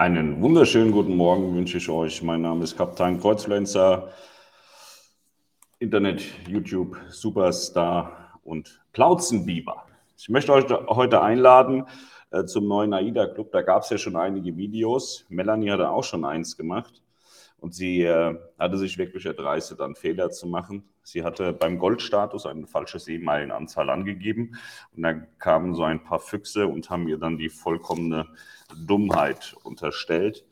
Einen wunderschönen guten Morgen wünsche ich euch. Mein Name ist Kapitän Kreuzfluencer, Internet, YouTube, Superstar und Plauzenbiber. Ich möchte euch heute einladen äh, zum neuen AIDA Club. Da gab es ja schon einige Videos. Melanie hatte auch schon eins gemacht. Und sie äh, hatte sich wirklich erdreistet, einen Fehler zu machen. Sie hatte beim Goldstatus eine falsche Seemeilenanzahl angegeben. Und dann kamen so ein paar Füchse und haben ihr dann die vollkommene Dummheit unterstellt.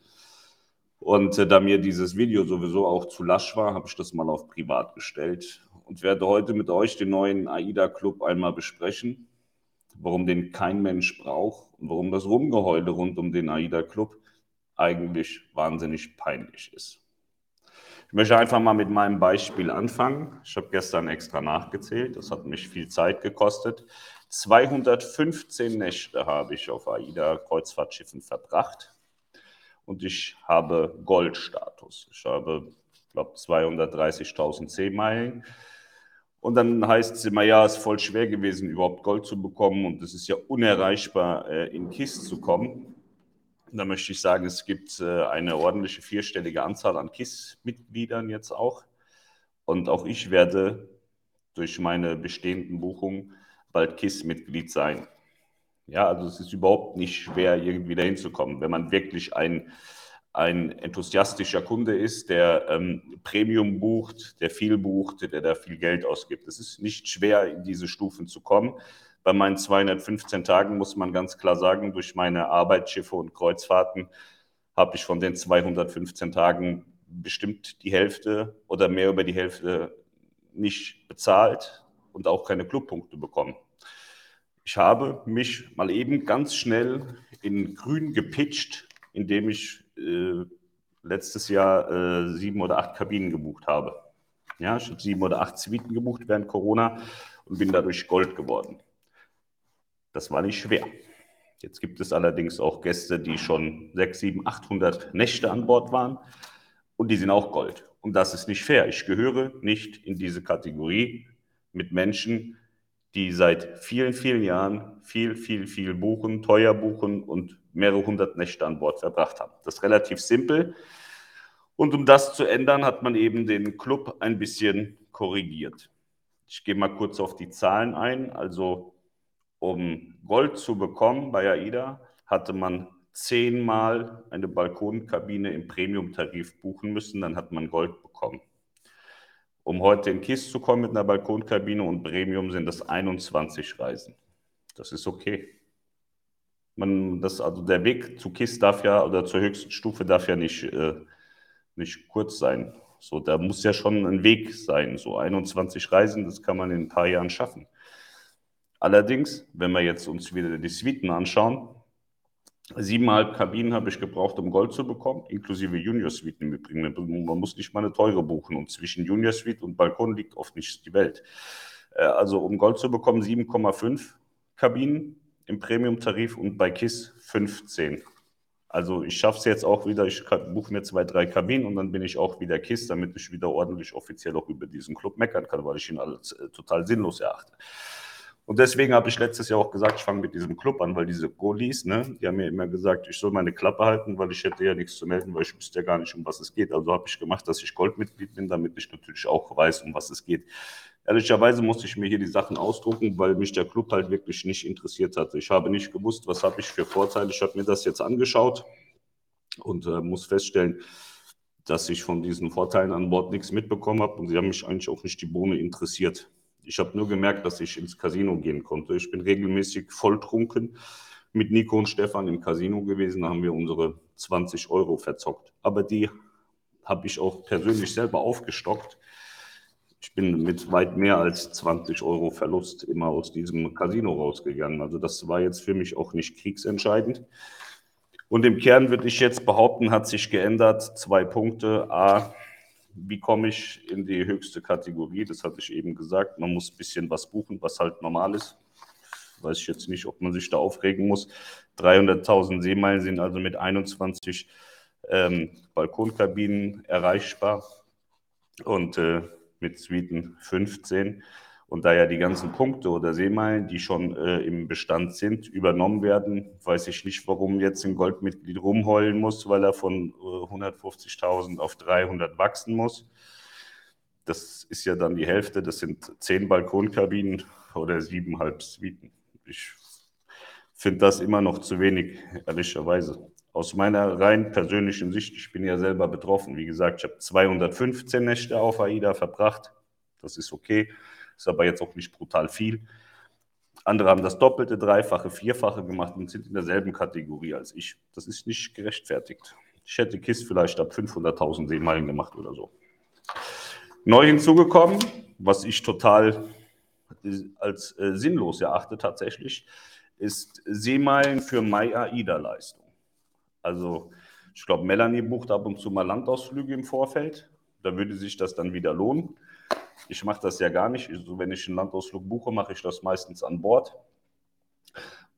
Und äh, da mir dieses Video sowieso auch zu lasch war, habe ich das mal auf privat gestellt und werde heute mit euch den neuen AIDA Club einmal besprechen, warum den kein Mensch braucht und warum das Rumgeheule rund um den AIDA Club eigentlich wahnsinnig peinlich ist. Ich möchte einfach mal mit meinem Beispiel anfangen. Ich habe gestern extra nachgezählt, das hat mich viel Zeit gekostet. 215 Nächte habe ich auf AIDA-Kreuzfahrtschiffen verbracht und ich habe Goldstatus. Ich habe, glaube, 230.000 Seemeilen. Und dann heißt es immer, ja, es ist voll schwer gewesen, überhaupt Gold zu bekommen und es ist ja unerreichbar, äh, in KISS zu kommen. Da möchte ich sagen, es gibt äh, eine ordentliche vierstellige Anzahl an KISS-Mitgliedern jetzt auch. Und auch ich werde durch meine bestehenden Buchungen bald KISS-Mitglied sein. Ja, also es ist überhaupt nicht schwer, irgendwie dahin zu kommen. Wenn man wirklich ein, ein enthusiastischer Kunde ist, der ähm, Premium bucht, der viel bucht, der da viel Geld ausgibt. Es ist nicht schwer, in diese Stufen zu kommen. Bei meinen 215 Tagen muss man ganz klar sagen, durch meine Arbeitsschiffe und Kreuzfahrten habe ich von den 215 Tagen bestimmt die Hälfte oder mehr über die Hälfte nicht bezahlt und auch keine Clubpunkte bekommen. Ich habe mich mal eben ganz schnell in grün gepitcht, indem ich äh, letztes Jahr äh, sieben oder acht Kabinen gebucht habe. Ja, ich habe sieben oder acht Suiten gebucht während Corona und bin dadurch Gold geworden. Das war nicht schwer. Jetzt gibt es allerdings auch Gäste, die schon 6, 7, 800 Nächte an Bord waren und die sind auch Gold. Und das ist nicht fair. Ich gehöre nicht in diese Kategorie mit Menschen, die seit vielen, vielen Jahren viel, viel, viel buchen, teuer buchen und mehrere hundert Nächte an Bord verbracht haben. Das ist relativ simpel. Und um das zu ändern, hat man eben den Club ein bisschen korrigiert. Ich gehe mal kurz auf die Zahlen ein. Also um Gold zu bekommen bei AIDA, hatte man zehnmal eine Balkonkabine im Premium-Tarif buchen müssen, dann hat man Gold bekommen. Um heute in KISS zu kommen mit einer Balkonkabine und Premium sind das 21 Reisen. Das ist okay. Man, das, also der Weg zu KISS darf ja, oder zur höchsten Stufe darf ja nicht, äh, nicht kurz sein. So, da muss ja schon ein Weg sein. So 21 Reisen, das kann man in ein paar Jahren schaffen. Allerdings, wenn wir jetzt uns wieder die Suiten anschauen, siebeneinhalb Kabinen habe ich gebraucht, um Gold zu bekommen, inklusive Junior-Suiten im. Man muss nicht mal eine teure buchen und zwischen Junior-Suite und Balkon liegt oft nicht die Welt. Äh, also um Gold zu bekommen, 7,5 Kabinen im Premium-Tarif und bei KISS 15. Also ich schaffe es jetzt auch wieder, ich buche mir zwei, drei Kabinen und dann bin ich auch wieder KISS, damit ich wieder ordentlich offiziell auch über diesen Club meckern kann, weil ich ihn alles äh, total sinnlos erachte. Und deswegen habe ich letztes Jahr auch gesagt, ich fange mit diesem Club an, weil diese Goalies, ne, die haben mir immer gesagt, ich soll meine Klappe halten, weil ich hätte ja nichts zu melden, weil ich wüsste ja gar nicht, um was es geht. Also habe ich gemacht, dass ich Goldmitglied bin, damit ich natürlich auch weiß, um was es geht. Ehrlicherweise musste ich mir hier die Sachen ausdrucken, weil mich der Club halt wirklich nicht interessiert hatte. Ich habe nicht gewusst, was habe ich für Vorteile. Ich habe mir das jetzt angeschaut und äh, muss feststellen, dass ich von diesen Vorteilen an Bord nichts mitbekommen habe und sie haben mich eigentlich auch nicht die Bohne interessiert. Ich habe nur gemerkt, dass ich ins Casino gehen konnte. Ich bin regelmäßig volltrunken mit Nico und Stefan im Casino gewesen. Da haben wir unsere 20 Euro verzockt. Aber die habe ich auch persönlich selber aufgestockt. Ich bin mit weit mehr als 20 Euro Verlust immer aus diesem Casino rausgegangen. Also das war jetzt für mich auch nicht kriegsentscheidend. Und im Kern würde ich jetzt behaupten, hat sich geändert. Zwei Punkte. A, wie komme ich in die höchste Kategorie? Das hatte ich eben gesagt. Man muss ein bisschen was buchen, was halt normal ist. Weiß ich jetzt nicht, ob man sich da aufregen muss. 300.000 Seemeilen sind also mit 21 ähm, Balkonkabinen erreichbar und äh, mit Suiten 15. Und da ja die ganzen Punkte oder Seemeilen, die schon äh, im Bestand sind, übernommen werden, weiß ich nicht, warum jetzt ein Goldmitglied rumheulen muss, weil er von äh, 150.000 auf 300 wachsen muss. Das ist ja dann die Hälfte, das sind zehn Balkonkabinen oder siebenhalb Suiten. Ich finde das immer noch zu wenig, ehrlicherweise. Aus meiner rein persönlichen Sicht, ich bin ja selber betroffen. Wie gesagt, ich habe 215 Nächte auf AIDA verbracht. Das ist okay ist aber jetzt auch nicht brutal viel. Andere haben das Doppelte, Dreifache, Vierfache gemacht und sind in derselben Kategorie als ich. Das ist nicht gerechtfertigt. Ich hätte KISS vielleicht ab 500.000 Seemeilen gemacht oder so. Neu hinzugekommen, was ich total als äh, sinnlos erachte tatsächlich, ist Seemeilen für Mai-AIDA-Leistung. Also ich glaube, Melanie bucht ab und zu mal Landausflüge im Vorfeld. Da würde sich das dann wieder lohnen. Ich mache das ja gar nicht. Also wenn ich einen Landausflug buche, mache ich das meistens an Bord.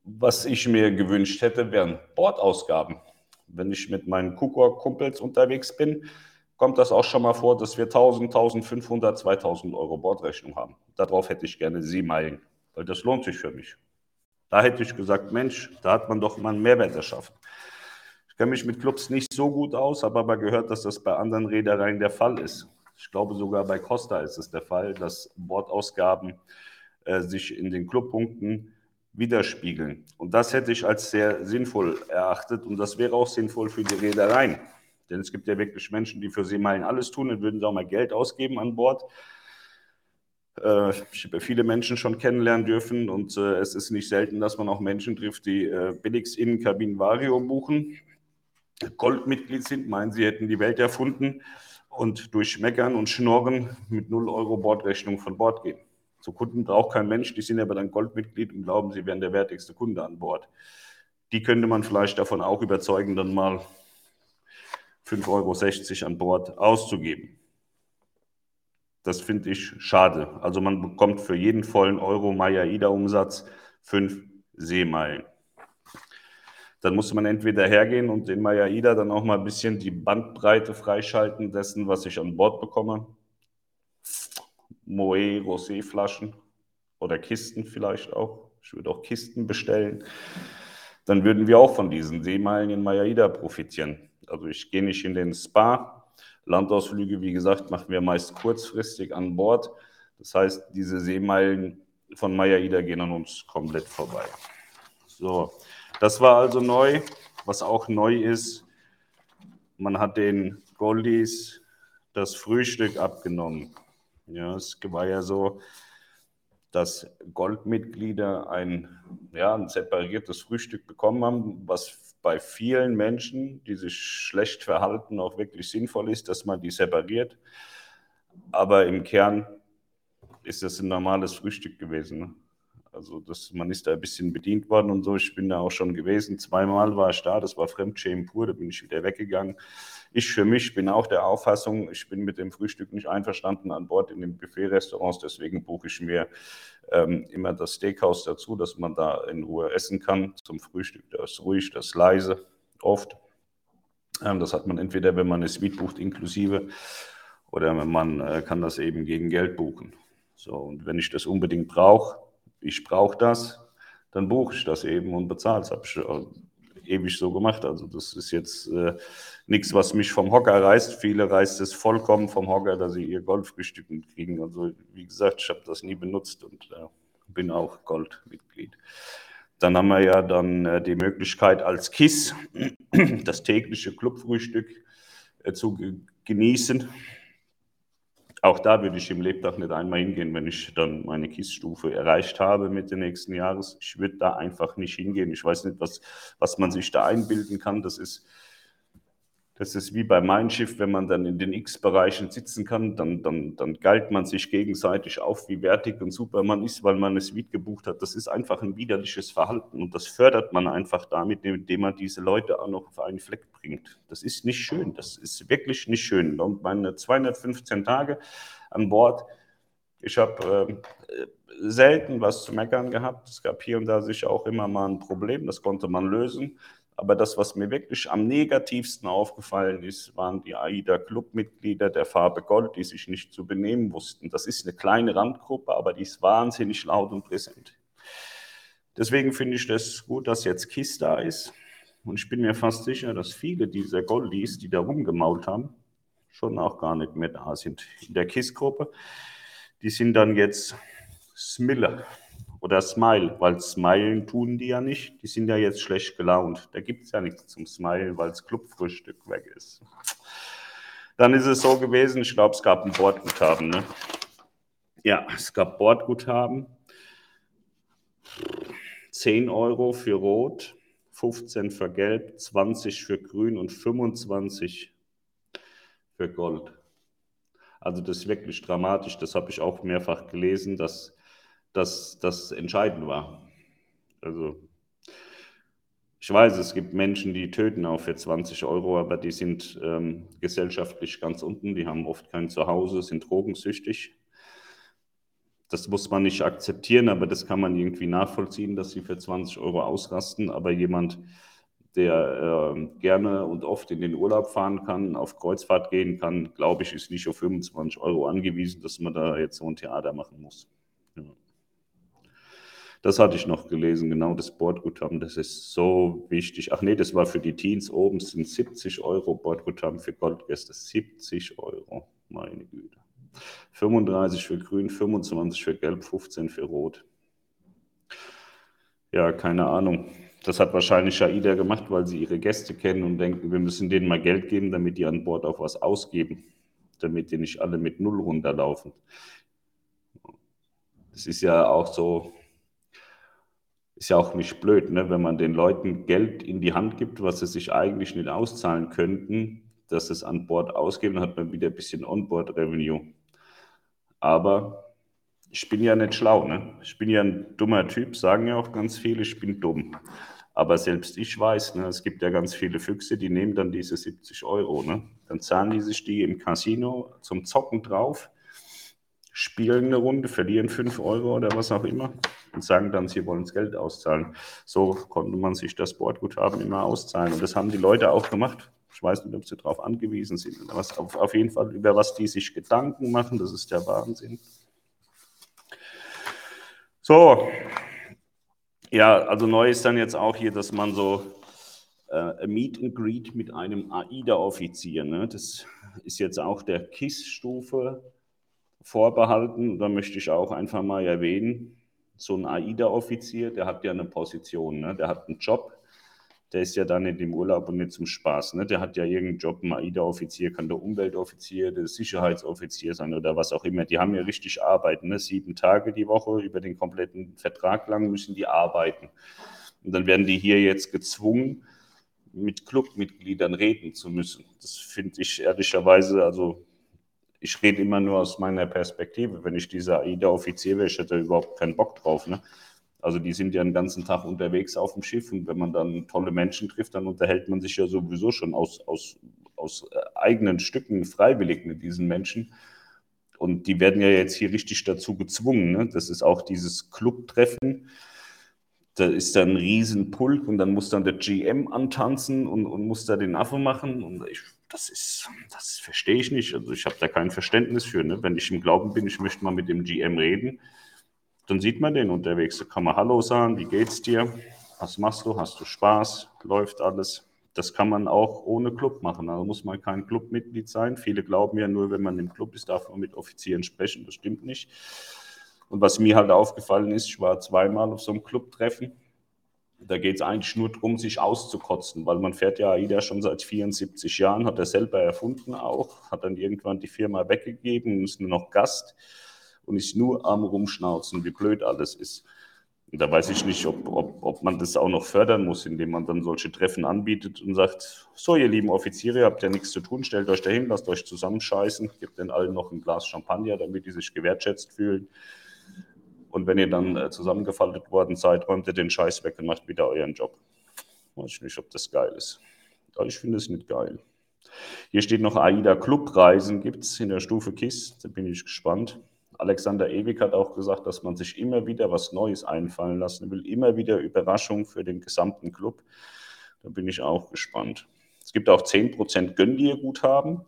Was ich mir gewünscht hätte, wären Bordausgaben. Wenn ich mit meinen Kukor-Kumpels unterwegs bin, kommt das auch schon mal vor, dass wir 1000, 1500, 2000 Euro Bordrechnung haben. Darauf hätte ich gerne Seemeilen, weil das lohnt sich für mich. Da hätte ich gesagt, Mensch, da hat man doch mal einen Mehrwert erschaffen. Ich kenne mich mit Clubs nicht so gut aus, aber man gehört, dass das bei anderen Reedereien der Fall ist. Ich glaube sogar bei Costa ist es der Fall, dass Bordausgaben äh, sich in den Clubpunkten widerspiegeln. Und das hätte ich als sehr sinnvoll erachtet und das wäre auch sinnvoll für die Reedereien. Denn es gibt ja wirklich Menschen, die für Seemeilen alles tun und würden da auch mal Geld ausgeben an Bord. Äh, ich habe viele Menschen schon kennenlernen dürfen und äh, es ist nicht selten, dass man auch Menschen trifft, die äh, billigst Innenkabinen Vario buchen, Goldmitglied sind, meinen, sie hätten die Welt erfunden und durch Meckern und Schnorren mit 0 Euro Bordrechnung von Bord gehen. So Kunden braucht kein Mensch, die sind aber dann Goldmitglied und glauben, sie wären der wertigste Kunde an Bord. Die könnte man vielleicht davon auch überzeugen, dann mal 5,60 Euro an Bord auszugeben. Das finde ich schade. Also man bekommt für jeden vollen Euro Maya-Ida-Umsatz fünf Seemeilen dann muss man entweder hergehen und in Maya-Ida dann auch mal ein bisschen die Bandbreite freischalten dessen, was ich an Bord bekomme. Moe, Rosé-Flaschen oder Kisten vielleicht auch. Ich würde auch Kisten bestellen. Dann würden wir auch von diesen Seemeilen in Maya-Ida profitieren. Also ich gehe nicht in den Spa. Landausflüge, wie gesagt, machen wir meist kurzfristig an Bord. Das heißt, diese Seemeilen von Maya-Ida gehen an uns komplett vorbei. So, das war also neu. Was auch neu ist, man hat den Goldies das Frühstück abgenommen. Ja, es war ja so, dass Goldmitglieder ein, ja, ein separiertes Frühstück bekommen haben, was bei vielen Menschen, die sich schlecht verhalten, auch wirklich sinnvoll ist, dass man die separiert. Aber im Kern ist das ein normales Frühstück gewesen. Ne? Also das, man ist da ein bisschen bedient worden und so. Ich bin da auch schon gewesen. Zweimal war ich da, das war Fremdschämen pur, da bin ich wieder weggegangen. Ich für mich bin auch der Auffassung, ich bin mit dem Frühstück nicht einverstanden an Bord in den Buffet-Restaurants, deswegen buche ich mir ähm, immer das Steakhouse dazu, dass man da in Ruhe essen kann zum Frühstück. Das ist ruhig, das ist leise, oft. Ähm, das hat man entweder, wenn man eine Suite bucht, inklusive, oder man äh, kann das eben gegen Geld buchen. So, und wenn ich das unbedingt brauche, ich brauche das, dann buche ich das eben und bezahle es. Habe ich äh, ewig so gemacht. Also das ist jetzt äh, nichts, was mich vom Hocker reißt. Viele reißt es vollkommen vom Hocker, dass sie ihr Goldfrühstück kriegen. Also wie gesagt, ich habe das nie benutzt und äh, bin auch Goldmitglied. Dann haben wir ja dann äh, die Möglichkeit als KISS das tägliche Clubfrühstück äh, zu genießen. Auch da würde ich im Lebtag nicht einmal hingehen, wenn ich dann meine KISS-Stufe erreicht habe Mitte nächsten Jahres. Ich würde da einfach nicht hingehen. Ich weiß nicht, was, was man sich da einbilden kann. Das ist das ist wie bei meinem Schiff, wenn man dann in den X-Bereichen sitzen kann, dann, dann, dann galt man sich gegenseitig auf, wie wertig und super man ist, weil man eine Suite gebucht hat. Das ist einfach ein widerliches Verhalten und das fördert man einfach damit, indem man diese Leute auch noch auf einen Fleck bringt. Das ist nicht schön, das ist wirklich nicht schön. Und meine 215 Tage an Bord, ich habe äh, selten was zu meckern gehabt. Es gab hier und da sicher auch immer mal ein Problem, das konnte man lösen. Aber das, was mir wirklich am negativsten aufgefallen ist, waren die AIDA-Clubmitglieder der Farbe Gold, die sich nicht zu benehmen wussten. Das ist eine kleine Randgruppe, aber die ist wahnsinnig laut und präsent. Deswegen finde ich das gut, dass jetzt KISS da ist. Und ich bin mir fast sicher, dass viele dieser Goldies, die da rumgemault haben, schon auch gar nicht mehr da sind in der KISS-Gruppe. Die sind dann jetzt Smille oder Smile, weil Smilen tun die ja nicht. Die sind ja jetzt schlecht gelaunt. Da gibt es ja nichts zum Smilen, weil das Clubfrühstück weg ist. Dann ist es so gewesen, ich glaube, es gab ein Bordguthaben. Ne? Ja, es gab Bordguthaben. 10 Euro für Rot, 15 für Gelb, 20 für Grün und 25 für Gold. Also das ist wirklich dramatisch. Das habe ich auch mehrfach gelesen, dass dass das entscheidend war. Also ich weiß, es gibt Menschen, die töten auch für 20 Euro, aber die sind ähm, gesellschaftlich ganz unten, die haben oft kein Zuhause, sind drogensüchtig. Das muss man nicht akzeptieren, aber das kann man irgendwie nachvollziehen, dass sie für 20 Euro ausrasten. Aber jemand, der äh, gerne und oft in den Urlaub fahren kann, auf Kreuzfahrt gehen kann, glaube ich, ist nicht auf 25 Euro angewiesen, dass man da jetzt so ein Theater machen muss. Das hatte ich noch gelesen, genau das Bordguthaben, das ist so wichtig. Ach nee, das war für die Teens oben, sind 70 Euro Bordguthaben für Goldgäste, 70 Euro, meine Güte. 35 für Grün, 25 für Gelb, 15 für Rot. Ja, keine Ahnung. Das hat wahrscheinlich AIDA gemacht, weil sie ihre Gäste kennen und denken, wir müssen denen mal Geld geben, damit die an Bord auch was ausgeben, damit die nicht alle mit Null runterlaufen. Das ist ja auch so, ist ja auch nicht blöd, ne? wenn man den Leuten Geld in die Hand gibt, was sie sich eigentlich nicht auszahlen könnten, dass es an Bord ausgeben, dann hat man wieder ein bisschen Onboard-Revenue. Aber ich bin ja nicht schlau, ne? Ich bin ja ein dummer Typ, sagen ja auch ganz viele, ich bin dumm. Aber selbst ich weiß, ne, es gibt ja ganz viele Füchse, die nehmen dann diese 70 Euro. Ne? Dann zahlen die sich die im Casino zum Zocken drauf spielen eine Runde, verlieren 5 Euro oder was auch immer und sagen dann, sie wollen das Geld auszahlen. So konnte man sich das Bordguthaben immer auszahlen. Und das haben die Leute auch gemacht. Ich weiß nicht, ob sie darauf angewiesen sind. Was, auf, auf jeden Fall, über was die sich Gedanken machen, das ist der Wahnsinn. So, ja, also neu ist dann jetzt auch hier, dass man so äh, Meet and Greet mit einem AIDA-Offizier, ne? das ist jetzt auch der KISS-Stufe vorbehalten. Da möchte ich auch einfach mal erwähnen, so ein AIDA-Offizier, der hat ja eine Position, ne? der hat einen Job, der ist ja dann nicht im Urlaub und nicht zum Spaß. Ne? Der hat ja irgendeinen Job, ein AIDA-Offizier kann der Umweltoffizier, der Sicherheitsoffizier sein oder was auch immer. Die haben ja richtig arbeiten, ne? sieben Tage die Woche, über den kompletten Vertrag lang müssen die arbeiten. Und dann werden die hier jetzt gezwungen, mit Clubmitgliedern reden zu müssen. Das finde ich ehrlicherweise, also ich rede immer nur aus meiner Perspektive. Wenn ich dieser AIDA-Offizier wäre, ich hätte überhaupt keinen Bock drauf. Ne? Also die sind ja den ganzen Tag unterwegs auf dem Schiff und wenn man dann tolle Menschen trifft, dann unterhält man sich ja sowieso schon aus, aus, aus äh, eigenen Stücken freiwillig mit diesen Menschen. Und die werden ja jetzt hier richtig dazu gezwungen. Ne? Das ist auch dieses Clubtreffen. Da ist dann ein Riesenpulk und dann muss dann der GM antanzen und, und muss da den Affe machen. Und ich das ist, das verstehe ich nicht. Also ich habe da kein Verständnis für. Ne? Wenn ich im Glauben bin, ich möchte mal mit dem GM reden, dann sieht man den unterwegs. Da kann man Hallo sagen, wie geht's dir? Was machst du? Hast du Spaß? Läuft alles? Das kann man auch ohne Club machen. Also muss man kein Clubmitglied sein. Viele glauben ja nur, wenn man im Club ist, darf man mit Offizieren sprechen. Das stimmt nicht. Und was mir halt aufgefallen ist, ich war zweimal auf so einem Clubtreffen da geht es eigentlich nur darum, sich auszukotzen, weil man fährt ja AIDA schon seit 74 Jahren, hat er selber erfunden auch, hat dann irgendwann die Firma weggegeben ist nur noch Gast und ist nur am Rumschnauzen, wie blöd alles ist. Und da weiß ich nicht, ob, ob, ob man das auch noch fördern muss, indem man dann solche Treffen anbietet und sagt, so ihr lieben Offiziere, habt ja nichts zu tun, stellt euch dahin, lasst euch zusammenscheißen, gebt den allen noch ein Glas Champagner, damit die sich gewertschätzt fühlen. Und wenn ihr dann äh, zusammengefaltet worden seid, räumt ihr den Scheiß weg und macht wieder euren Job. Weiß ich nicht, ob das geil ist. Aber ich finde es nicht geil. Hier steht noch AIDA Clubreisen gibt es in der Stufe KISS. Da bin ich gespannt. Alexander Ewig hat auch gesagt, dass man sich immer wieder was Neues einfallen lassen will, immer wieder Überraschung für den gesamten Club. Da bin ich auch gespannt. Es gibt auch 10% Gönn dir Guthaben.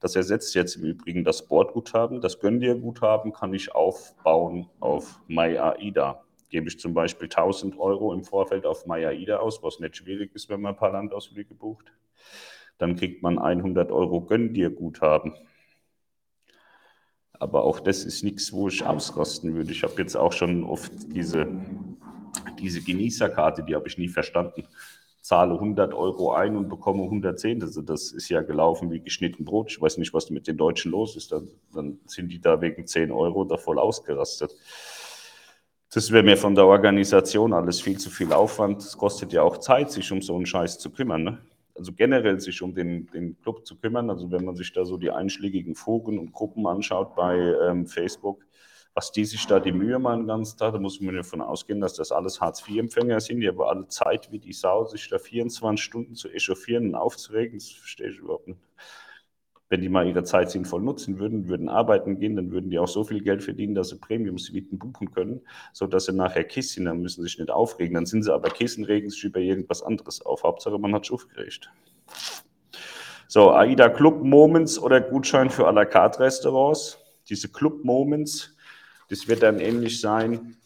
Das ersetzt jetzt im Übrigen das Bordguthaben. Das Gönn dir Guthaben kann ich aufbauen auf MyAida. Gebe ich zum Beispiel 1000 Euro im Vorfeld auf MyAida aus, was nicht schwierig ist, wenn man ein paar Landausflüge bucht. Dann kriegt man 100 Euro Gönn dir Guthaben. Aber auch das ist nichts, wo ich ausrasten würde. Ich habe jetzt auch schon oft diese, diese Genießerkarte, die habe ich nie verstanden zahle 100 Euro ein und bekomme 110. Also das ist ja gelaufen wie geschnitten Brot. Ich weiß nicht, was mit den Deutschen los ist. Dann, dann sind die da wegen 10 Euro da voll ausgerastet. Das wäre mir von der Organisation alles viel zu viel Aufwand. Es kostet ja auch Zeit, sich um so einen Scheiß zu kümmern. Ne? Also generell sich um den, den Club zu kümmern. Also wenn man sich da so die einschlägigen Foren und Gruppen anschaut bei ähm, Facebook, was die sich da die Mühe machen den ganzen Tag, da muss man davon ausgehen, dass das alles Hartz-IV-Empfänger sind, die haben alle Zeit wie die Sau, sich da 24 Stunden zu echauffieren und aufzuregen, das verstehe ich überhaupt nicht. Wenn die mal ihre Zeit sinnvoll nutzen würden, würden arbeiten gehen, dann würden die auch so viel Geld verdienen, dass sie Premium-Suiten buchen können, sodass sie nachher Kissen, dann müssen sie sich nicht aufregen. Dann sind sie aber Kissen, regen sich über irgendwas anderes auf. Hauptsache, man hat sich aufgeregt. So, AIDA Club Moments oder Gutschein für à la carte Restaurants. Diese Club Moments das wird dann ähnlich sein,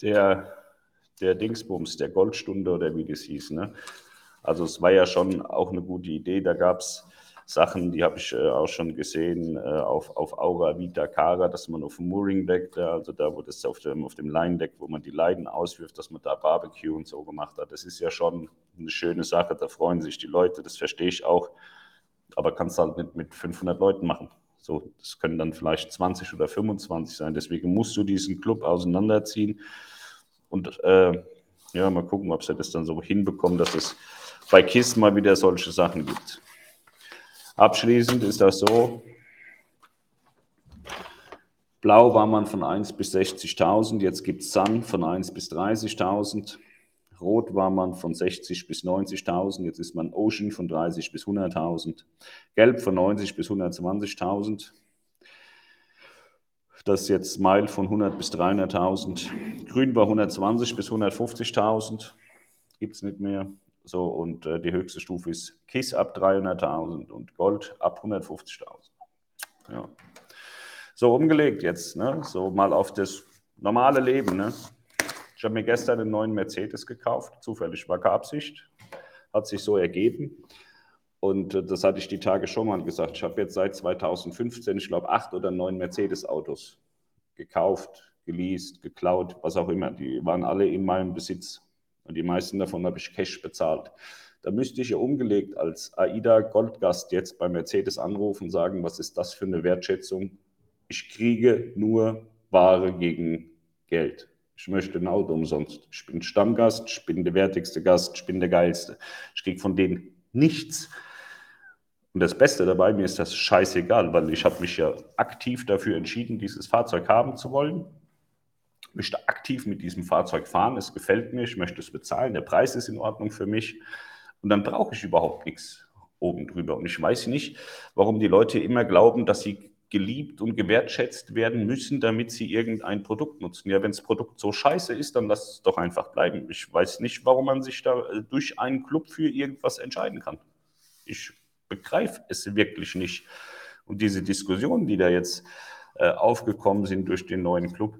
der, der Dingsbums, der Goldstunde oder wie das hieß. Ne? Also es war ja schon auch eine gute Idee. Da gab es Sachen, die habe ich äh, auch schon gesehen äh, auf, auf Aura Vita Cara, dass man auf dem Mooring Deck, da, also da wo das auf dem, auf dem Line Deck, wo man die Leiden auswirft, dass man da Barbecue und so gemacht hat. Das ist ja schon eine schöne Sache, da freuen sich die Leute, das verstehe ich auch. Aber kannst halt nicht mit 500 Leuten machen. So, das können dann vielleicht 20 oder 25 sein. Deswegen musst du diesen Club auseinanderziehen und äh, ja, mal gucken, ob sie das dann so hinbekommen, dass es bei KISS mal wieder solche Sachen gibt. Abschließend ist das so, Blau war man von 1 bis 60.000, jetzt gibt es Sun von 1 bis 30.000. Rot war man von 60 bis 90.000, jetzt ist man Ocean von 30 bis 100.000. Gelb von 90 bis 120.000. Das ist jetzt Smile von 100 bis 300.000. Grün war 120 bis 150.000. Gibt es nicht mehr. So, und äh, die höchste Stufe ist KISS ab 300.000 und Gold ab 150.000. Ja. So umgelegt jetzt, ne? so mal auf das normale Leben. Ne? Ich habe mir gestern einen neuen Mercedes gekauft, zufällig war keine Absicht, hat sich so ergeben. Und äh, das hatte ich die Tage schon mal gesagt. Ich habe jetzt seit 2015, ich glaube, acht oder neun Mercedes-Autos gekauft, geleast, geklaut, was auch immer. Die waren alle in meinem Besitz. Und die meisten davon habe ich Cash bezahlt. Da müsste ich ja umgelegt als AIDA Goldgast jetzt bei Mercedes anrufen und sagen, was ist das für eine Wertschätzung? Ich kriege nur Ware gegen Geld. Ich möchte ein Auto umsonst. Ich bin Stammgast, ich bin der wertigste Gast, ich bin der geilste. Ich kriege von denen nichts. Und das Beste dabei, mir ist das scheißegal, weil ich habe mich ja aktiv dafür entschieden, dieses Fahrzeug haben zu wollen. Ich möchte aktiv mit diesem Fahrzeug fahren. Es gefällt mir, ich möchte es bezahlen. Der Preis ist in Ordnung für mich. Und dann brauche ich überhaupt nichts oben drüber. Und ich weiß nicht, warum die Leute immer glauben, dass sie geliebt und gewertschätzt werden müssen, damit sie irgendein Produkt nutzen. Ja, wenn das Produkt so scheiße ist, dann lass es doch einfach bleiben. Ich weiß nicht, warum man sich da äh, durch einen Club für irgendwas entscheiden kann. Ich begreife es wirklich nicht. Und diese Diskussionen, die da jetzt äh, aufgekommen sind durch den neuen Club,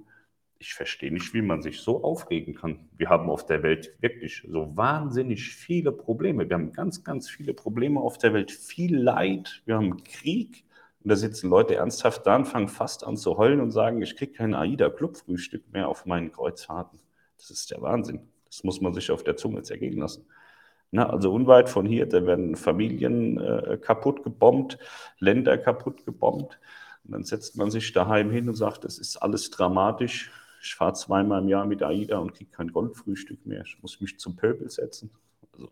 ich verstehe nicht, wie man sich so aufregen kann. Wir haben auf der Welt wirklich so wahnsinnig viele Probleme. Wir haben ganz, ganz viele Probleme auf der Welt, viel Leid. Wir haben Krieg. Und da sitzen Leute ernsthaft da und fangen fast an zu heulen und sagen, ich kriege kein AIDA-Clubfrühstück mehr auf meinen Kreuzfahrten. Das ist der Wahnsinn. Das muss man sich auf der Zunge zergehen lassen. Na, also unweit von hier, da werden Familien äh, kaputt gebombt, Länder kaputt gebombt. Und dann setzt man sich daheim hin und sagt, das ist alles dramatisch. Ich fahre zweimal im Jahr mit AIDA und kriege kein Goldfrühstück mehr. Ich muss mich zum Pöbel setzen. Also,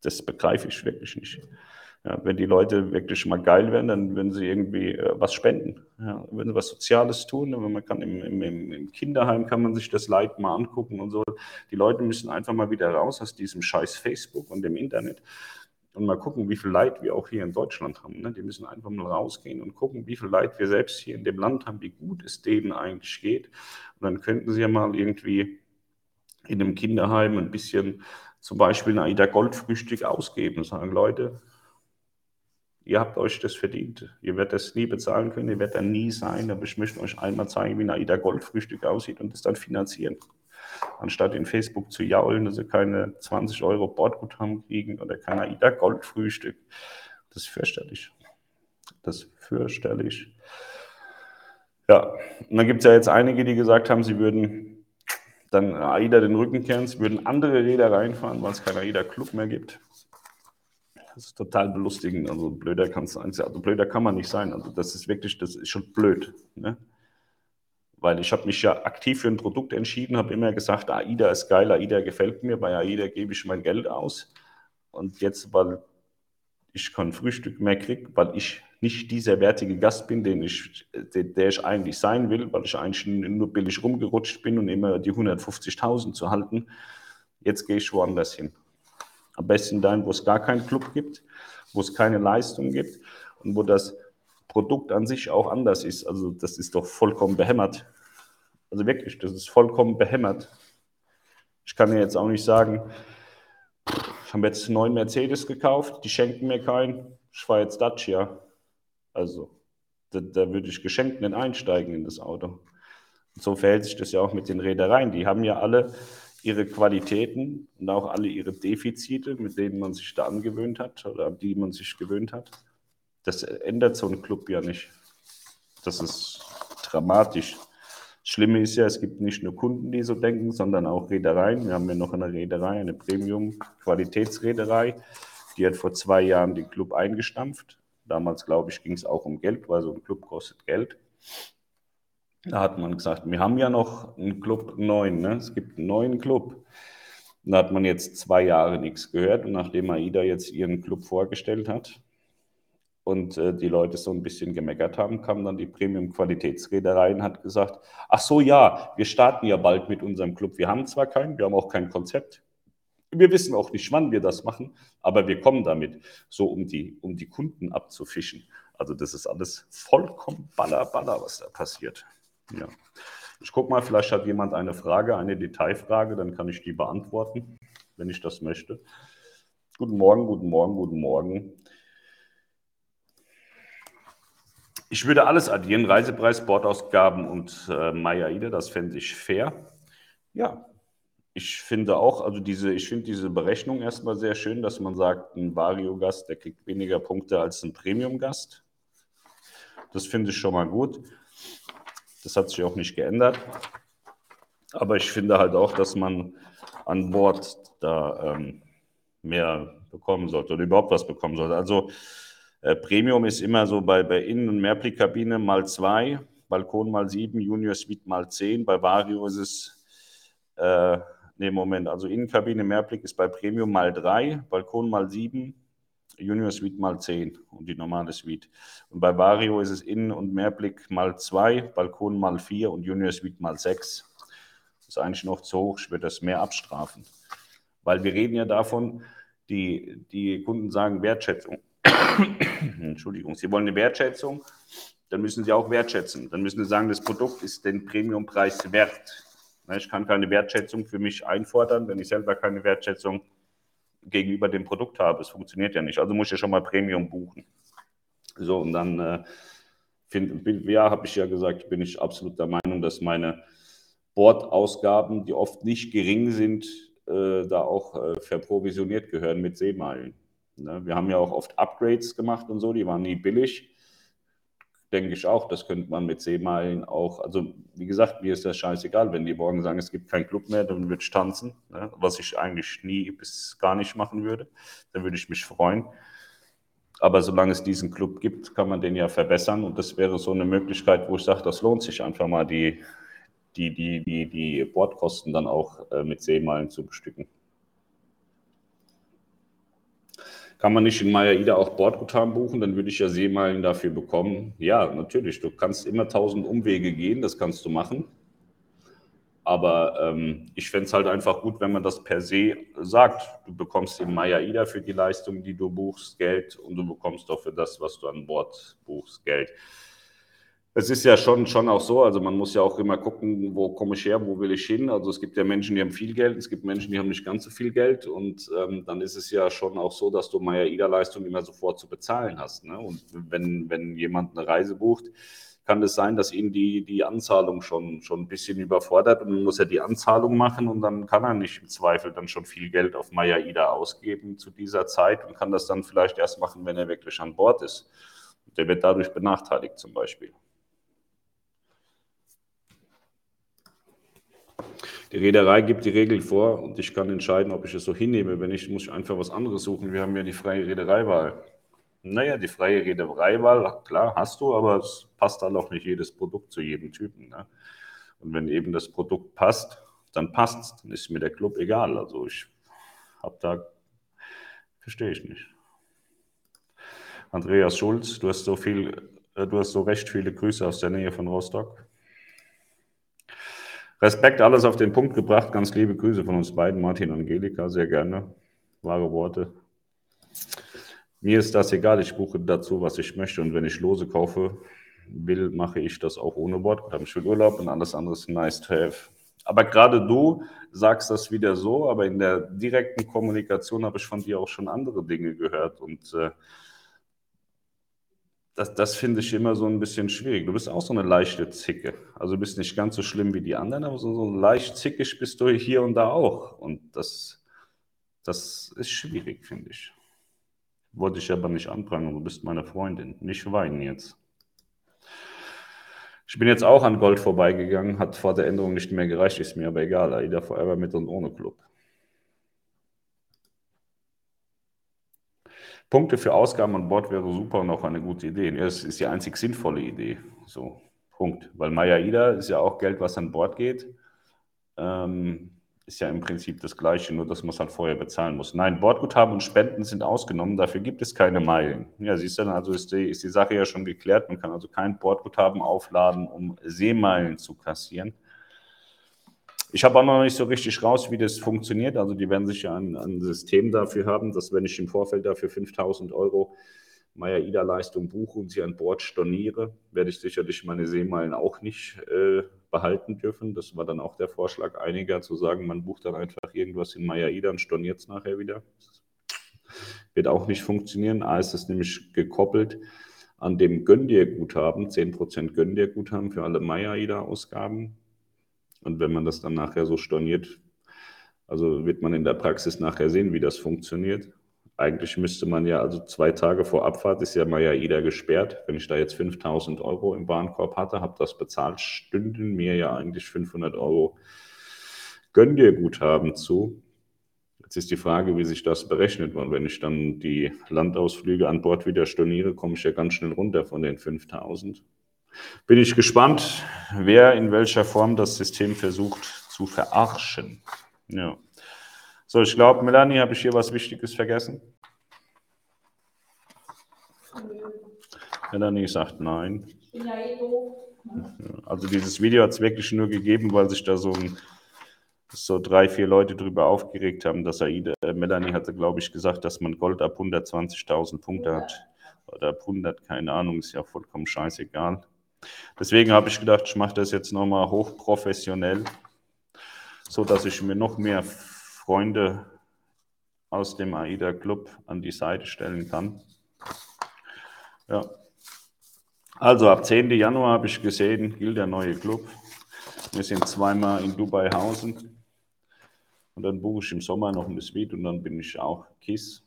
das begreife ich wirklich nicht. Ja, wenn die Leute wirklich mal geil werden, dann würden sie irgendwie äh, was spenden. Ja, wenn sie was Soziales tun, man kann im, im, im, Kinderheim kann man sich das Leid mal angucken und so. Die Leute müssen einfach mal wieder raus aus diesem scheiß Facebook und dem Internet und mal gucken, wie viel Leid wir auch hier in Deutschland haben. Ne? Die müssen einfach mal rausgehen und gucken, wie viel Leid wir selbst hier in dem Land haben, wie gut es denen eigentlich geht. Und dann könnten sie ja mal irgendwie in einem Kinderheim ein bisschen zum Beispiel ein AIDA Goldfrühstück ausgeben, sagen Leute, ihr habt euch das verdient. Ihr werdet das nie bezahlen können, ihr werdet da nie sein, aber ich möchte euch einmal zeigen, wie ein AIDA Goldfrühstück aussieht und das dann finanzieren. Anstatt in Facebook zu jaulen, dass sie keine 20 Euro Bordguthaben kriegen oder kein AIDA Goldfrühstück. Das ist fürchterlich. Das ist fürchterlich. Ja, und dann gibt es ja jetzt einige, die gesagt haben, sie würden dann AIDA den Rücken kehren, sie würden andere Räder reinfahren, weil es keinen AIDA-Club mehr gibt. Das ist total belustigend. Also blöder kann es sein. Also blöder kann man nicht sein. Also das ist wirklich, das ist schon blöd. Ne? Weil ich habe mich ja aktiv für ein Produkt entschieden, habe immer gesagt, AIDA ist geil, AIDA gefällt mir, bei AIDA gebe ich mein Geld aus. Und jetzt, weil ich kein Frühstück mehr kriege, weil ich nicht dieser wertige Gast bin, den ich, der, der ich eigentlich sein will, weil ich eigentlich nur billig rumgerutscht bin und immer die 150.000 zu halten. Jetzt gehe ich woanders hin. Am besten dahin, wo es gar keinen Club gibt, wo es keine Leistung gibt und wo das Produkt an sich auch anders ist. Also das ist doch vollkommen behämmert. Also wirklich, das ist vollkommen behämmert. Ich kann ja jetzt auch nicht sagen, ich habe jetzt neuen Mercedes gekauft, die schenken mir keinen, ich fahre jetzt Dacia. Also da, da würde ich geschenkt nicht einsteigen in das Auto. Und so verhält sich das ja auch mit den Reedereien. Die haben ja alle ihre Qualitäten und auch alle ihre Defizite, mit denen man sich da angewöhnt hat oder an die man sich gewöhnt hat. Das ändert so ein Club ja nicht. Das ist dramatisch. Das Schlimme ist ja, es gibt nicht nur Kunden, die so denken, sondern auch Reedereien. Wir haben ja noch eine Reederei, eine Premium-Qualitätsreederei, die hat vor zwei Jahren den Club eingestampft. Damals, glaube ich, ging es auch um Geld, weil so ein Club kostet Geld. Da hat man gesagt, wir haben ja noch einen Club neuen, ne? es gibt einen neuen Club. Da hat man jetzt zwei Jahre nichts gehört und nachdem AIDA jetzt ihren Club vorgestellt hat und äh, die Leute so ein bisschen gemeckert haben, kam dann die Premium-Qualitätsreederei und hat gesagt, ach so ja, wir starten ja bald mit unserem Club. Wir haben zwar keinen, wir haben auch kein Konzept. Wir wissen auch nicht, wann wir das machen, aber wir kommen damit, so um die, um die Kunden abzufischen. Also das ist alles vollkommen baller, baller, was da passiert. Ja. Ich gucke mal, vielleicht hat jemand eine Frage, eine Detailfrage, dann kann ich die beantworten, wenn ich das möchte. Guten Morgen, guten Morgen, guten Morgen. Ich würde alles addieren, Reisepreis, Bordausgaben und äh, Maya-Ide, das fände ich fair. Ja, ich finde auch, also diese, ich finde diese Berechnung erstmal sehr schön, dass man sagt, ein Vario-Gast, der kriegt weniger Punkte als ein Premium-Gast. Das finde ich schon mal gut. Das hat sich auch nicht geändert. Aber ich finde halt auch, dass man an Bord da ähm, mehr bekommen sollte oder überhaupt was bekommen sollte. Also äh, Premium ist immer so bei, bei Innen- und Mehrplickkabine mal zwei, Balkon mal sieben, Junior Suite mal zehn. Bei Vario ist es, äh, nee, Moment, also Innenkabine Mehrblick ist bei Premium mal drei, Balkon mal sieben, Junior Suite mal 10 und die normale Suite. Und bei Vario ist es Innen- und Mehrblick mal 2, Balkon mal 4 und Junior Suite mal 6. Das ist eigentlich noch zu hoch, ich würde das mehr abstrafen. Weil wir reden ja davon, die, die Kunden sagen Wertschätzung. Entschuldigung, sie wollen eine Wertschätzung, dann müssen sie auch wertschätzen. Dann müssen sie sagen, das Produkt ist den Premiumpreis wert. Ich kann keine Wertschätzung für mich einfordern, wenn ich selber keine Wertschätzung gegenüber dem Produkt habe. Es funktioniert ja nicht. Also muss ich ja schon mal Premium buchen. So, und dann äh, find, ja, habe ich ja gesagt, bin ich absolut der Meinung, dass meine Bordausgaben, die oft nicht gering sind, äh, da auch äh, verprovisioniert gehören mit Seemeilen. Ne? Wir haben ja auch oft Upgrades gemacht und so, die waren nie billig denke ich auch, das könnte man mit Seemeilen auch, also wie gesagt, mir ist das scheißegal, wenn die morgen sagen, es gibt keinen Club mehr, dann würde ich tanzen, ne? was ich eigentlich nie bis gar nicht machen würde, dann würde ich mich freuen. Aber solange es diesen Club gibt, kann man den ja verbessern und das wäre so eine Möglichkeit, wo ich sage, das lohnt sich einfach mal, die, die, die, die, die Bordkosten dann auch äh, mit Seemeilen zu bestücken. Kann man nicht in Maya auch Bordguthaben buchen? Dann würde ich ja Seemeilen dafür bekommen. Ja, natürlich. Du kannst immer tausend Umwege gehen, das kannst du machen. Aber ähm, ich fände es halt einfach gut, wenn man das per se sagt. Du bekommst in Maya für die Leistung, die du buchst, Geld und du bekommst auch für das, was du an Bord buchst, Geld. Es ist ja schon, schon auch so, also man muss ja auch immer gucken, wo komme ich her, wo will ich hin. Also es gibt ja Menschen, die haben viel Geld, es gibt Menschen, die haben nicht ganz so viel Geld und ähm, dann ist es ja schon auch so, dass du Maya-Ida-Leistung immer sofort zu bezahlen hast. Ne? Und wenn, wenn jemand eine Reise bucht, kann es sein, dass ihn die, die Anzahlung schon, schon ein bisschen überfordert und dann muss er die Anzahlung machen und dann kann er nicht im Zweifel dann schon viel Geld auf Maya-Ida ausgeben zu dieser Zeit und kann das dann vielleicht erst machen, wenn er wirklich an Bord ist. Der wird dadurch benachteiligt zum Beispiel. Die Reederei gibt die Regel vor und ich kann entscheiden, ob ich es so hinnehme. Wenn nicht, muss ich einfach was anderes suchen. Wir haben ja die freie Reedereiwahl. Naja, die freie Reedereiwahl, klar, hast du, aber es passt dann auch nicht jedes Produkt zu jedem Typen. Ne? Und wenn eben das Produkt passt, dann passt es. Dann ist mir der Club egal. Also ich habe da, verstehe ich nicht. Andreas Schulz, du hast so viel, äh, du hast so recht viele Grüße aus der Nähe von Rostock. Respekt, alles auf den Punkt gebracht. Ganz liebe Grüße von uns beiden, Martin und Angelika, sehr gerne. Wahre Worte. Mir ist das egal, ich buche dazu, was ich möchte. Und wenn ich Lose kaufe will, mache ich das auch ohne Bordprogramm. Ich will Urlaub und alles andere ist nice to have. Aber gerade du sagst das wieder so, aber in der direkten Kommunikation habe ich von dir auch schon andere Dinge gehört. Und äh, das, das finde ich immer so ein bisschen schwierig. Du bist auch so eine leichte Zicke. Also du bist nicht ganz so schlimm wie die anderen, aber so, so leicht zickig bist du hier und da auch. Und das, das ist schwierig, finde ich. Wollte ich aber nicht anprangern, du bist meine Freundin. Nicht weinen jetzt. Ich bin jetzt auch an Gold vorbeigegangen, hat vor der Änderung nicht mehr gereicht, ist mir aber egal. AIDA Forever mit und ohne Club. Punkte für Ausgaben an Bord wäre super und auch eine gute Idee. Es ist die einzig sinnvolle Idee. So, Punkt. Weil Maya Ida ist ja auch Geld, was an Bord geht. Ähm, ist ja im Prinzip das Gleiche, nur dass man es halt vorher bezahlen muss. Nein, Bordguthaben und Spenden sind ausgenommen, dafür gibt es keine Meilen. Ja, siehst du, also ist die, ist die Sache ja schon geklärt. Man kann also kein Bordguthaben aufladen, um Seemeilen zu kassieren. Ich habe auch noch nicht so richtig raus, wie das funktioniert. Also die werden sicher ein, ein System dafür haben, dass wenn ich im Vorfeld dafür 5000 Euro Maya-Ida-Leistung buche und sie an Bord storniere, werde ich sicherlich meine Seemeilen auch nicht äh, behalten dürfen. Das war dann auch der Vorschlag einiger, zu sagen, man bucht dann einfach irgendwas in Maya-Ida und storniert es nachher wieder. Wird auch nicht funktionieren. A ist es nämlich gekoppelt an dem Gönn dir Guthaben, 10% Gönn dir Guthaben für alle Maya-Ida-Ausgaben. Und wenn man das dann nachher so storniert, also wird man in der Praxis nachher sehen, wie das funktioniert. Eigentlich müsste man ja, also zwei Tage vor Abfahrt ist ja mal ja jeder gesperrt. Wenn ich da jetzt 5000 Euro im Warenkorb hatte, habe das bezahlt, stünden mir ja eigentlich 500 Euro Gönn dir Guthaben zu. Jetzt ist die Frage, wie sich das berechnet, weil wenn ich dann die Landausflüge an Bord wieder storniere, komme ich ja ganz schnell runter von den 5000. Bin ich gespannt, wer in welcher Form das System versucht zu verarschen. Ja. So, ich glaube, Melanie, habe ich hier was Wichtiges vergessen? Melanie sagt nein. Also dieses Video hat es wirklich nur gegeben, weil sich da so, ein, so drei, vier Leute drüber aufgeregt haben, dass Aida, äh, Melanie hatte, glaube ich, gesagt, dass man Gold ab 120.000 Punkte hat. Oder ab 100, keine Ahnung, ist ja vollkommen scheißegal. Deswegen habe ich gedacht, ich mache das jetzt nochmal hochprofessionell, so dass ich mir noch mehr Freunde aus dem AIDA Club an die Seite stellen kann. Ja. Also ab 10. Januar habe ich gesehen, gilt der neue Club. Wir sind zweimal in Dubai hausen. Und dann buche ich im Sommer noch ein Suite und dann bin ich auch KISS.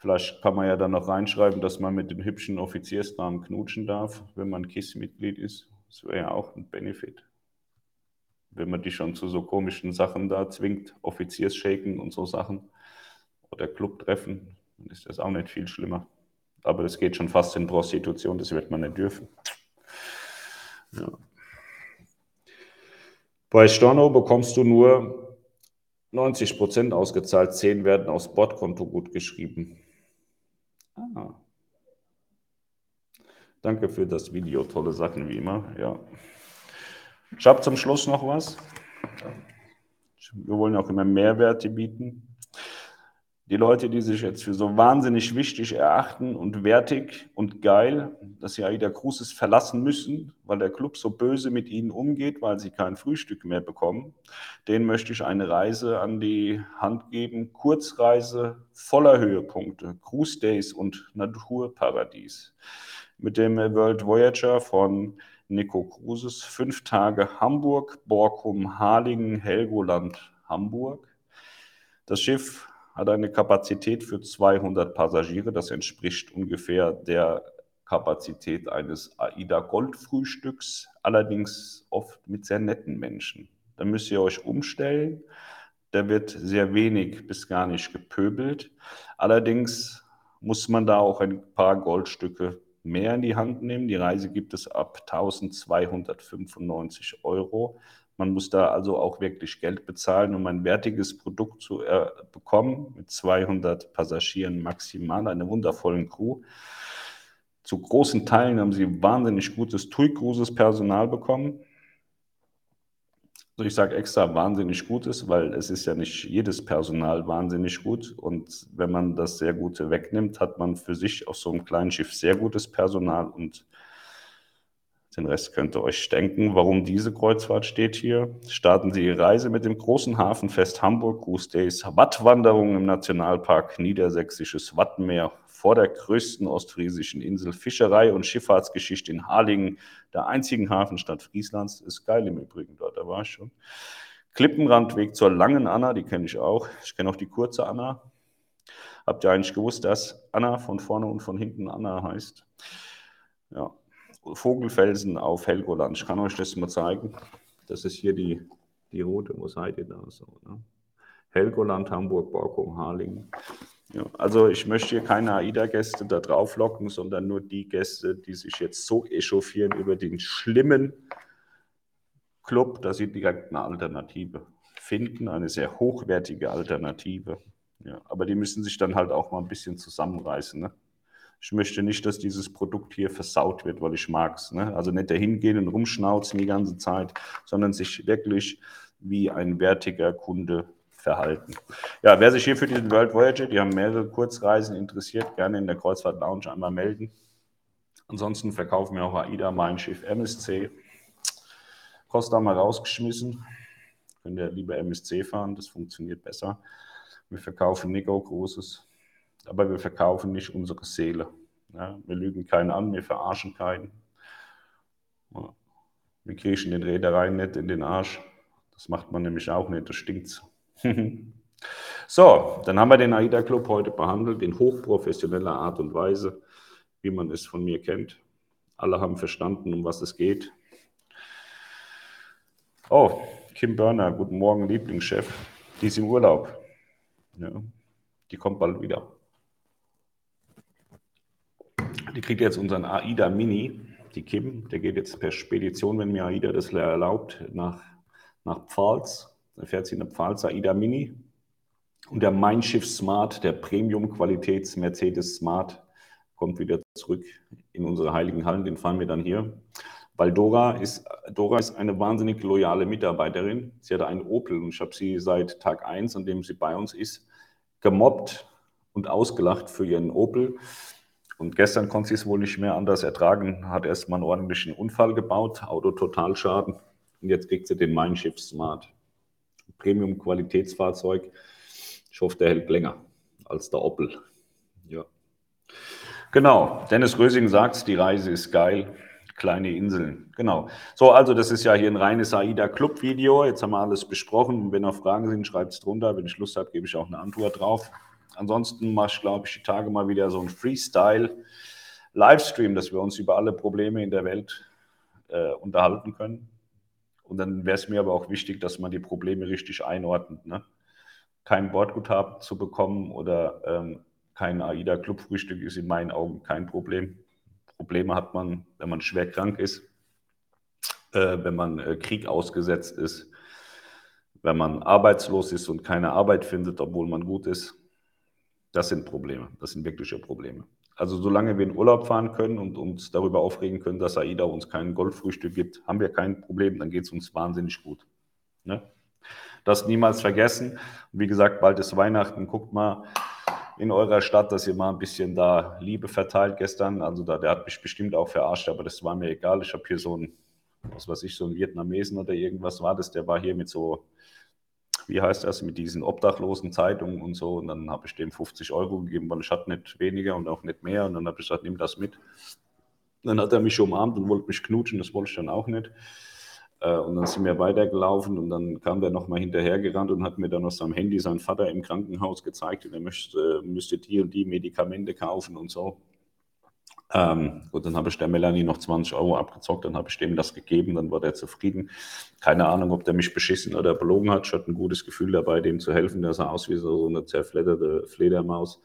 Vielleicht kann man ja dann noch reinschreiben, dass man mit den hübschen Offiziersdamen knutschen darf, wenn man KISS-Mitglied ist. Das wäre ja auch ein Benefit. Wenn man die schon zu so komischen Sachen da zwingt, Offiziersshaken und so Sachen oder Clubtreffen, dann ist das auch nicht viel schlimmer. Aber das geht schon fast in Prostitution, das wird man nicht dürfen. Ja. Bei Storno bekommst du nur 90 Prozent ausgezahlt, 10 werden aufs Bordkonto gut geschrieben. Ah. Danke für das Video, tolle Sachen wie immer. Ja. Ich habe zum Schluss noch was. Wir wollen auch immer Mehrwerte bieten. Die Leute, die sich jetzt für so wahnsinnig wichtig erachten und wertig und geil, dass sie AIDA Cruises verlassen müssen, weil der Club so böse mit ihnen umgeht, weil sie kein Frühstück mehr bekommen, denen möchte ich eine Reise an die Hand geben. Kurzreise voller Höhepunkte, Cruise Days und Naturparadies. Mit dem World Voyager von Nico Cruises, fünf Tage Hamburg, Borkum, Harlingen, Helgoland, Hamburg. Das Schiff hat eine Kapazität für 200 Passagiere. Das entspricht ungefähr der Kapazität eines AIDA Goldfrühstücks, allerdings oft mit sehr netten Menschen. Da müsst ihr euch umstellen. Da wird sehr wenig bis gar nicht gepöbelt. Allerdings muss man da auch ein paar Goldstücke mehr in die Hand nehmen. Die Reise gibt es ab 1295 Euro. Man muss da also auch wirklich Geld bezahlen, um ein wertiges Produkt zu äh, bekommen, mit 200 Passagieren maximal, einer wundervollen Crew. Zu großen Teilen haben sie wahnsinnig gutes TUI Cruises Personal bekommen. Also ich sage extra wahnsinnig gutes, weil es ist ja nicht jedes Personal wahnsinnig gut. Und wenn man das sehr Gute wegnimmt, hat man für sich auf so einem kleinen Schiff sehr gutes Personal und den Rest könnt ihr euch denken, warum diese Kreuzfahrt steht hier. Starten Sie Ihre Reise mit dem großen Hafenfest Hamburg Cruise Days, Wattwanderung im Nationalpark Niedersächsisches Wattenmeer vor der größten ostfriesischen Insel, Fischerei und Schifffahrtsgeschichte in Harlingen, der einzigen Hafenstadt Frieslands. Ist geil im Übrigen dort, da war ich schon. Klippenrandweg zur langen Anna, die kenne ich auch. Ich kenne auch die kurze Anna. Habt ihr eigentlich gewusst, dass Anna von vorne und von hinten Anna heißt? Ja, Vogelfelsen auf Helgoland. Ich kann euch das mal zeigen. Das ist hier die, die rote, wo seid ihr da? So, ne? Helgoland, Hamburg, Borkum, Harlingen. Ja, also ich möchte hier keine AIDA-Gäste da drauf locken, sondern nur die Gäste, die sich jetzt so echauffieren über den schlimmen Club, dass sie direkt eine Alternative finden, eine sehr hochwertige Alternative. Ja, aber die müssen sich dann halt auch mal ein bisschen zusammenreißen. Ne? Ich möchte nicht, dass dieses Produkt hier versaut wird, weil ich mag es. Ne? Also nicht dahin gehen und rumschnauzen die ganze Zeit, sondern sich wirklich wie ein wertiger Kunde verhalten. Ja, wer sich hier für diesen World Voyager, die haben mehrere Kurzreisen interessiert, gerne in der Kreuzfahrt Lounge einmal melden. Ansonsten verkaufen wir auch AIDA, mein Schiff MSC. Costa mal rausgeschmissen. Könnt ihr lieber MSC fahren, das funktioniert besser. Wir verkaufen Nico Großes aber wir verkaufen nicht unsere Seele. Ja, wir lügen keinen an, wir verarschen keinen. Wir kriechen den Reedereien nicht in den Arsch. Das macht man nämlich auch nicht, das stinkt. so, dann haben wir den AIDA Club heute behandelt, in hochprofessioneller Art und Weise, wie man es von mir kennt. Alle haben verstanden, um was es geht. Oh, Kim Börner, guten Morgen, Lieblingschef. Die ist im Urlaub. Ja, die kommt bald wieder. Die kriegt jetzt unseren AIDA Mini, die Kim. Der geht jetzt per Spedition, wenn mir AIDA das erlaubt, nach, nach Pfalz. Da fährt sie in der Pfalz AIDA Mini. Und der Mein Schiff Smart, der Premium-Qualitäts Mercedes Smart, kommt wieder zurück in unsere heiligen Hallen. Den fahren wir dann hier. Weil Dora ist, Dora ist eine wahnsinnig loyale Mitarbeiterin. Sie hat einen Opel und ich habe sie seit Tag 1, an dem sie bei uns ist, gemobbt und ausgelacht für ihren Opel. Und gestern konnte sie es wohl nicht mehr anders ertragen, hat erstmal einen ordentlichen Unfall gebaut, Auto Totalschaden. Und jetzt kriegt sie den Mindshift Smart. Premium-Qualitätsfahrzeug. Ich hoffe, der hält länger als der Opel. Ja. Genau, Dennis Rösing sagt, die Reise ist geil. Kleine Inseln, genau. So, also das ist ja hier ein reines AIDA Club Video. Jetzt haben wir alles besprochen. Wenn noch Fragen sind, schreibt es drunter. Wenn ich Lust habe, gebe ich auch eine Antwort drauf. Ansonsten mache ich, glaube ich, die Tage mal wieder so ein Freestyle-Livestream, dass wir uns über alle Probleme in der Welt äh, unterhalten können. Und dann wäre es mir aber auch wichtig, dass man die Probleme richtig einordnet. Ne? Kein Bordguthaben zu bekommen oder ähm, kein AIDA-Clubfrühstück ist in meinen Augen kein Problem. Probleme hat man, wenn man schwer krank ist, äh, wenn man äh, Krieg ausgesetzt ist, wenn man arbeitslos ist und keine Arbeit findet, obwohl man gut ist. Das sind Probleme, das sind wirkliche Probleme. Also solange wir in Urlaub fahren können und uns darüber aufregen können, dass AIDA uns kein Goldfrühstück gibt, haben wir kein Problem, dann geht es uns wahnsinnig gut. Ne? Das niemals vergessen. Wie gesagt, bald ist Weihnachten. Guckt mal, in eurer Stadt, dass ihr mal ein bisschen da Liebe verteilt gestern. Also da, der hat mich bestimmt auch verarscht, aber das war mir egal. Ich habe hier so ein, was weiß ich, so ein Vietnamesen oder irgendwas war das, der war hier mit so, wie heißt das, mit diesen obdachlosen Zeitungen und so. Und dann habe ich dem 50 Euro gegeben, weil ich hatte nicht weniger und auch nicht mehr. Und dann habe ich gesagt, nimm das mit. Dann hat er mich umarmt und wollte mich knutschen, das wollte ich dann auch nicht. Äh, und dann sind wir weitergelaufen und dann kam der nochmal hinterhergerannt und hat mir dann aus seinem Handy seinen Vater im Krankenhaus gezeigt und er möchte, müsste die und die Medikamente kaufen und so. Ähm, gut, dann habe ich der Melanie noch 20 Euro abgezockt, dann habe ich dem das gegeben, dann war der zufrieden. Keine Ahnung, ob der mich beschissen oder belogen hat. Ich hatte ein gutes Gefühl dabei, dem zu helfen. Der sah aus wie so eine zerfledderte Fledermaus.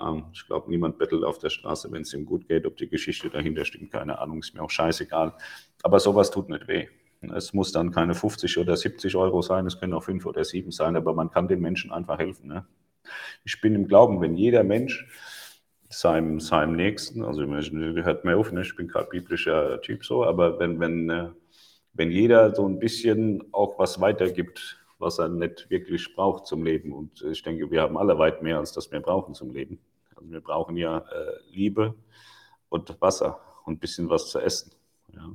Ähm, ich glaube, niemand bettelt auf der Straße, wenn es ihm gut geht. Ob die Geschichte dahinter stimmt, keine Ahnung, ist mir auch scheißegal. Aber sowas tut nicht weh. Es muss dann keine 50 oder 70 Euro sein, es können auch 5 oder 7 sein, aber man kann den Menschen einfach helfen. Ne? Ich bin im Glauben, wenn jeder Mensch seinem, seinem Nächsten, also hört mir auf, ne? ich bin kein biblischer Typ so, aber wenn, wenn, äh, wenn jeder so ein bisschen auch was weitergibt, was er nicht wirklich braucht zum Leben, und ich denke, wir haben alle weit mehr, als das wir brauchen zum Leben. Also wir brauchen ja äh, Liebe und Wasser und ein bisschen was zu essen. Ja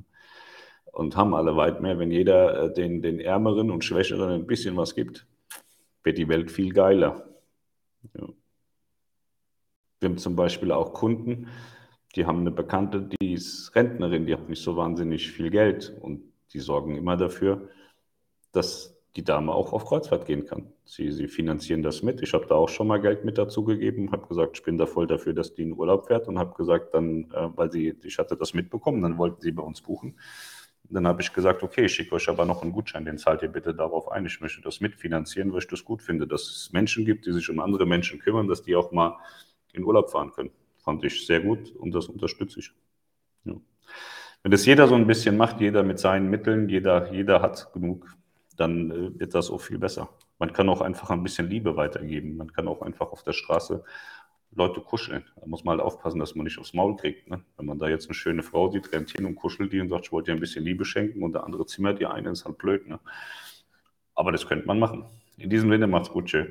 und haben alle weit mehr. Wenn jeder äh, den, den Ärmeren und Schwächeren ein bisschen was gibt, wird die Welt viel geiler. Ja. Wir haben zum Beispiel auch Kunden, die haben eine Bekannte, die ist Rentnerin, die hat nicht so wahnsinnig viel Geld und die sorgen immer dafür, dass die Dame auch auf Kreuzfahrt gehen kann. Sie, sie finanzieren das mit. Ich habe da auch schon mal Geld mit dazu gegeben, habe gesagt, ich bin da voll dafür, dass die in Urlaub fährt und habe gesagt, dann, äh, weil sie, ich hatte das mitbekommen, dann wollten sie bei uns buchen. Dann habe ich gesagt, okay, ich schicke euch aber noch einen Gutschein, den zahlt ihr bitte darauf ein. Ich möchte das mitfinanzieren, weil ich das gut finde, dass es Menschen gibt, die sich um andere Menschen kümmern, dass die auch mal in Urlaub fahren können. Fand ich sehr gut und das unterstütze ich. Ja. Wenn das jeder so ein bisschen macht, jeder mit seinen Mitteln, jeder, jeder hat genug, dann äh, wird das auch viel besser. Man kann auch einfach ein bisschen Liebe weitergeben. Man kann auch einfach auf der Straße Leute kuscheln. Da muss man halt aufpassen, dass man nicht aufs Maul kriegt. Ne? Wenn man da jetzt eine schöne Frau sieht, rennt hin und kuschelt die und sagt, ich wollte dir ein bisschen Liebe schenken und der andere zimmert die eine, ist halt blöd. Ne? Aber das könnte man machen. In diesem Sinne macht's gut, tschö.